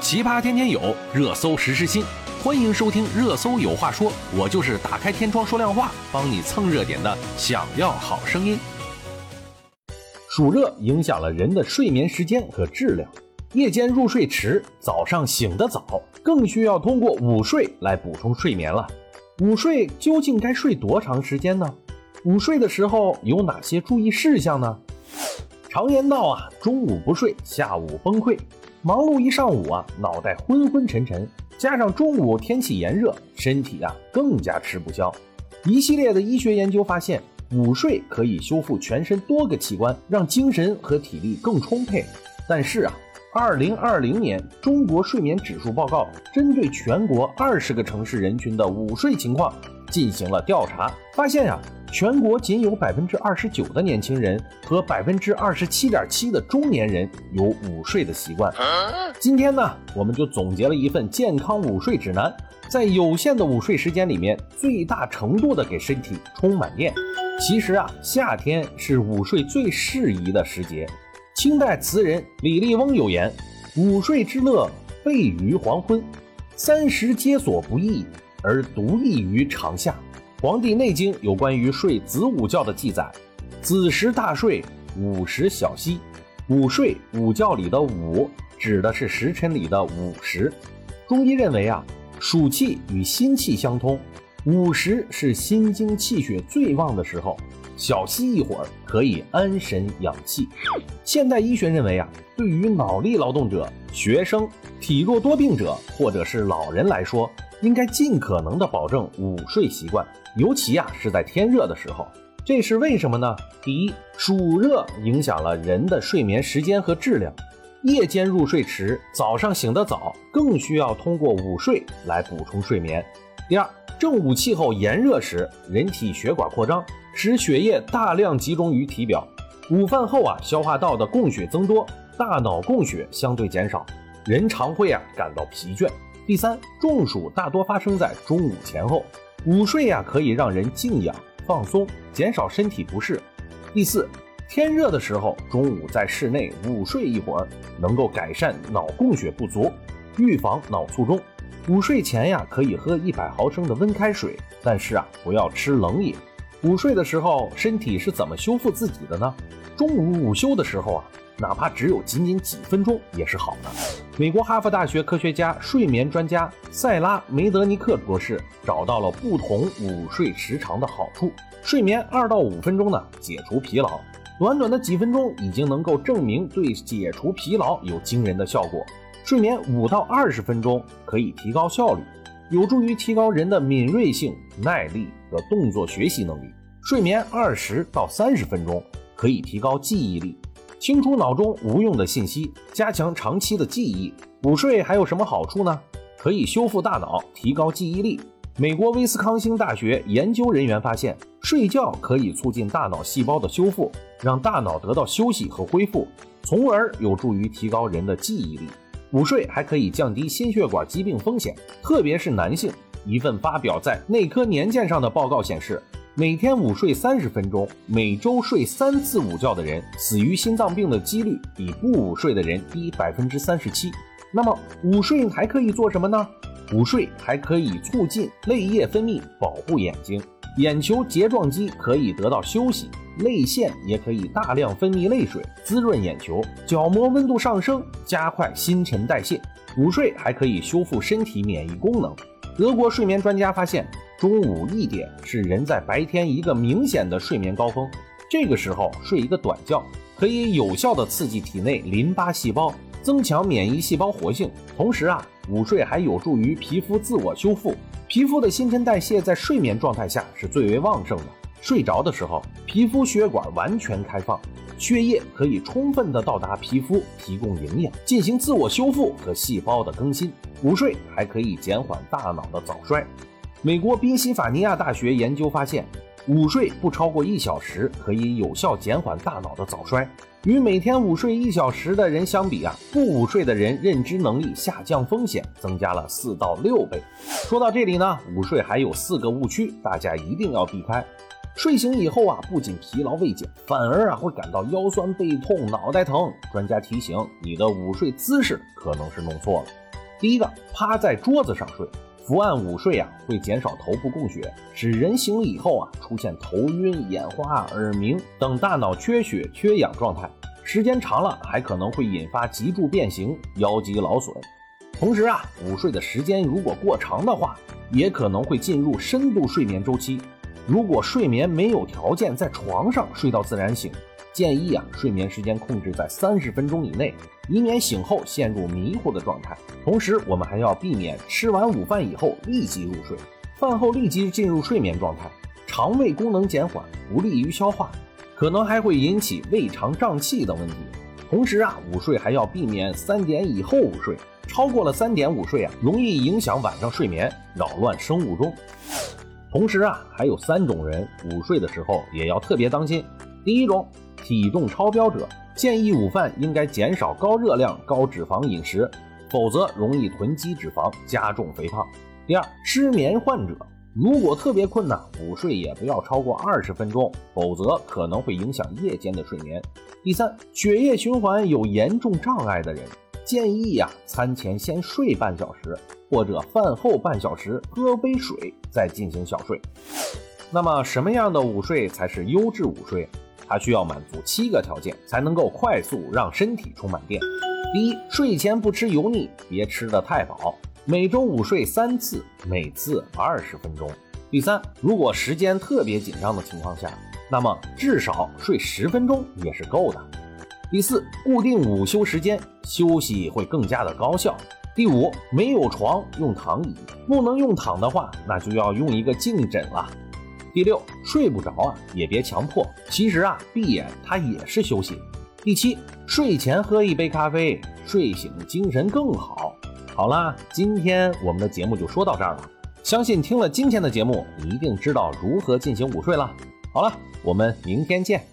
奇葩天天有，热搜实时新，欢迎收听《热搜有话说》，我就是打开天窗说亮话，帮你蹭热点的。想要好声音。暑热影响了人的睡眠时间和质量，夜间入睡迟，早上醒得早，更需要通过午睡来补充睡眠了。午睡究竟该睡多长时间呢？午睡的时候有哪些注意事项呢？常言道啊，中午不睡，下午崩溃。忙碌一上午啊，脑袋昏昏沉沉，加上中午天气炎热，身体啊更加吃不消。一系列的医学研究发现，午睡可以修复全身多个器官，让精神和体力更充沛。但是啊，二零二零年中国睡眠指数报告针对全国二十个城市人群的午睡情况进行了调查，发现呀。全国仅有百分之二十九的年轻人和百分之二十七点七的中年人有午睡的习惯。今天呢，我们就总结了一份健康午睡指南，在有限的午睡时间里面，最大程度的给身体充满电。其实啊，夏天是午睡最适宜的时节。清代词人李笠翁有言：“午睡之乐，备于黄昏，三十皆所不易，而独异于长夏。”《黄帝内经》有关于睡子午觉的记载：“子时大睡，午时小息。”午睡午觉里的午指的是时辰里的午时。中医认为啊，暑气与心气相通，午时是心经气血最旺的时候，小息一会儿可以安神养气。现代医学认为啊，对于脑力劳动者、学生、体弱多病者或者是老人来说，应该尽可能的保证午睡习惯，尤其啊是在天热的时候，这是为什么呢？第一，暑热影响了人的睡眠时间和质量，夜间入睡迟，早上醒得早，更需要通过午睡来补充睡眠。第二，正午气候炎热时，人体血管扩张，使血液大量集中于体表，午饭后啊，消化道的供血增多，大脑供血相对减少，人常会啊感到疲倦。第三，中暑大多发生在中午前后，午睡呀可以让人静养放松，减少身体不适。第四，天热的时候，中午在室内午睡一会儿，能够改善脑供血不足，预防脑卒中。午睡前呀，可以喝一百毫升的温开水，但是啊，不要吃冷饮。午睡的时候，身体是怎么修复自己的呢？中午午休的时候啊。哪怕只有仅仅几分钟也是好的。美国哈佛大学科学家、睡眠专家塞拉梅德尼克博士找到了不同午睡时长的好处。睡眠二到五分钟呢，解除疲劳。短短的几分钟已经能够证明对解除疲劳有惊人的效果。睡眠五到二十分钟可以提高效率，有助于提高人的敏锐性、耐力和动作学习能力。睡眠二十到三十分钟可以提高记忆力。清除脑中无用的信息，加强长期的记忆。午睡还有什么好处呢？可以修复大脑，提高记忆力。美国威斯康星大学研究人员发现，睡觉可以促进大脑细胞的修复，让大脑得到休息和恢复，从而有助于提高人的记忆力。午睡还可以降低心血管疾病风险，特别是男性。一份发表在《内科年鉴》上的报告显示。每天午睡三十分钟，每周睡三次午觉的人，死于心脏病的几率比不午睡的人低百分之三十七。那么午睡还可以做什么呢？午睡还可以促进泪液分泌，保护眼睛，眼球睫状肌可以得到休息，泪腺也可以大量分泌泪水，滋润眼球，角膜温度上升，加快新陈代谢。午睡还可以修复身体免疫功能。德国睡眠专家发现。中午一点是人在白天一个明显的睡眠高峰，这个时候睡一个短觉，可以有效的刺激体内淋巴细胞，增强免疫细胞活性。同时啊，午睡还有助于皮肤自我修复。皮肤的新陈代谢在睡眠状态下是最为旺盛的。睡着的时候，皮肤血管完全开放，血液可以充分的到达皮肤，提供营养，进行自我修复和细胞的更新。午睡还可以减缓大脑的早衰。美国宾夕法尼亚大学研究发现，午睡不超过一小时可以有效减缓大脑的早衰。与每天午睡一小时的人相比啊，不午睡的人认知能力下降风险增加了四到六倍。说到这里呢，午睡还有四个误区，大家一定要避开。睡醒以后啊，不仅疲劳未减，反而啊会感到腰酸背痛、脑袋疼。专家提醒，你的午睡姿势可能是弄错了。第一个，趴在桌子上睡，伏案午睡啊，会减少头部供血，使人醒以后啊，出现头晕、眼花、耳鸣等大脑缺血、缺氧状态。时间长了，还可能会引发脊柱变形、腰肌劳损。同时啊，午睡的时间如果过长的话，也可能会进入深度睡眠周期。如果睡眠没有条件在床上睡到自然醒，建议啊，睡眠时间控制在三十分钟以内，以免醒后陷入迷糊的状态。同时，我们还要避免吃完午饭以后立即入睡，饭后立即进入睡眠状态，肠胃功能减缓，不利于消化。可能还会引起胃肠胀气等问题。同时啊，午睡还要避免三点以后午睡，超过了三点午睡啊，容易影响晚上睡眠，扰乱生物钟。同时啊，还有三种人午睡的时候也要特别当心。第一种，体重超标者，建议午饭应该减少高热量、高脂肪饮食，否则容易囤积脂肪，加重肥胖。第二，失眠患者。如果特别困难，午睡也不要超过二十分钟，否则可能会影响夜间的睡眠。第三，血液循环有严重障碍的人，建议呀，餐前先睡半小时，或者饭后半小时喝杯水再进行小睡。那么，什么样的午睡才是优质午睡？它需要满足七个条件，才能够快速让身体充满电。第一，睡前不吃油腻，别吃得太饱。每周午睡三次，每次二十分钟。第三，如果时间特别紧张的情况下，那么至少睡十分钟也是够的。第四，固定午休时间，休息会更加的高效。第五，没有床用躺椅，不能用躺的话，那就要用一个静枕了。第六，睡不着啊，也别强迫，其实啊，闭眼它也是休息。第七，睡前喝一杯咖啡，睡醒精神更好。好啦，今天我们的节目就说到这儿了。相信听了今天的节目，你一定知道如何进行午睡了。好了，我们明天见。